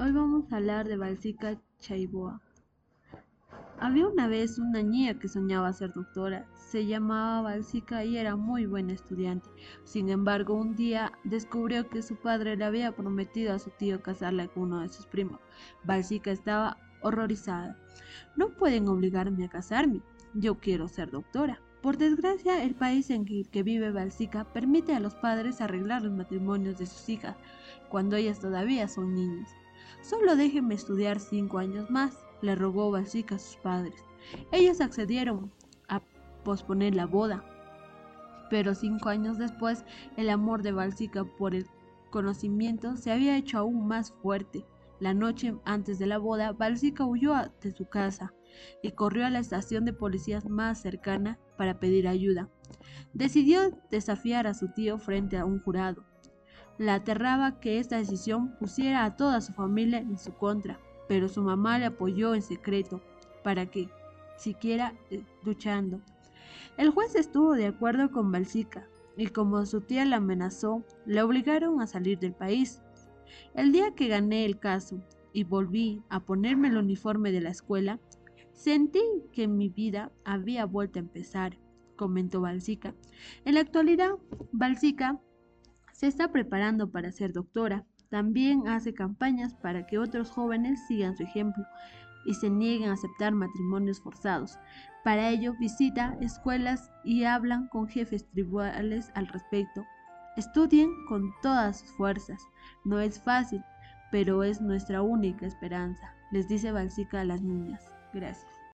Hoy vamos a hablar de Balsica Chaiboa. Había una vez una niña que soñaba ser doctora. Se llamaba Balsica y era muy buena estudiante. Sin embargo, un día descubrió que su padre le había prometido a su tío casarla con uno de sus primos. Balsica estaba horrorizada. No pueden obligarme a casarme. Yo quiero ser doctora. Por desgracia, el país en que vive Balsica permite a los padres arreglar los matrimonios de sus hijas cuando ellas todavía son niñas. Solo déjenme estudiar cinco años más, le rogó Balsica a sus padres. Ellos accedieron a posponer la boda, pero cinco años después el amor de Balsica por el conocimiento se había hecho aún más fuerte. La noche antes de la boda, Balsica huyó de su casa y corrió a la estación de policías más cercana para pedir ayuda. Decidió desafiar a su tío frente a un jurado. La aterraba que esta decisión pusiera a toda su familia en su contra, pero su mamá le apoyó en secreto para que siquiera eh, luchando. El juez estuvo de acuerdo con Balsica y como su tía la amenazó, le obligaron a salir del país. El día que gané el caso y volví a ponerme el uniforme de la escuela, sentí que mi vida había vuelto a empezar, comentó Balsica. En la actualidad, Balsica se está preparando para ser doctora. También hace campañas para que otros jóvenes sigan su ejemplo y se nieguen a aceptar matrimonios forzados. Para ello visita escuelas y hablan con jefes tribunales al respecto. Estudien con todas sus fuerzas. No es fácil, pero es nuestra única esperanza, les dice Balsica a las niñas. Gracias.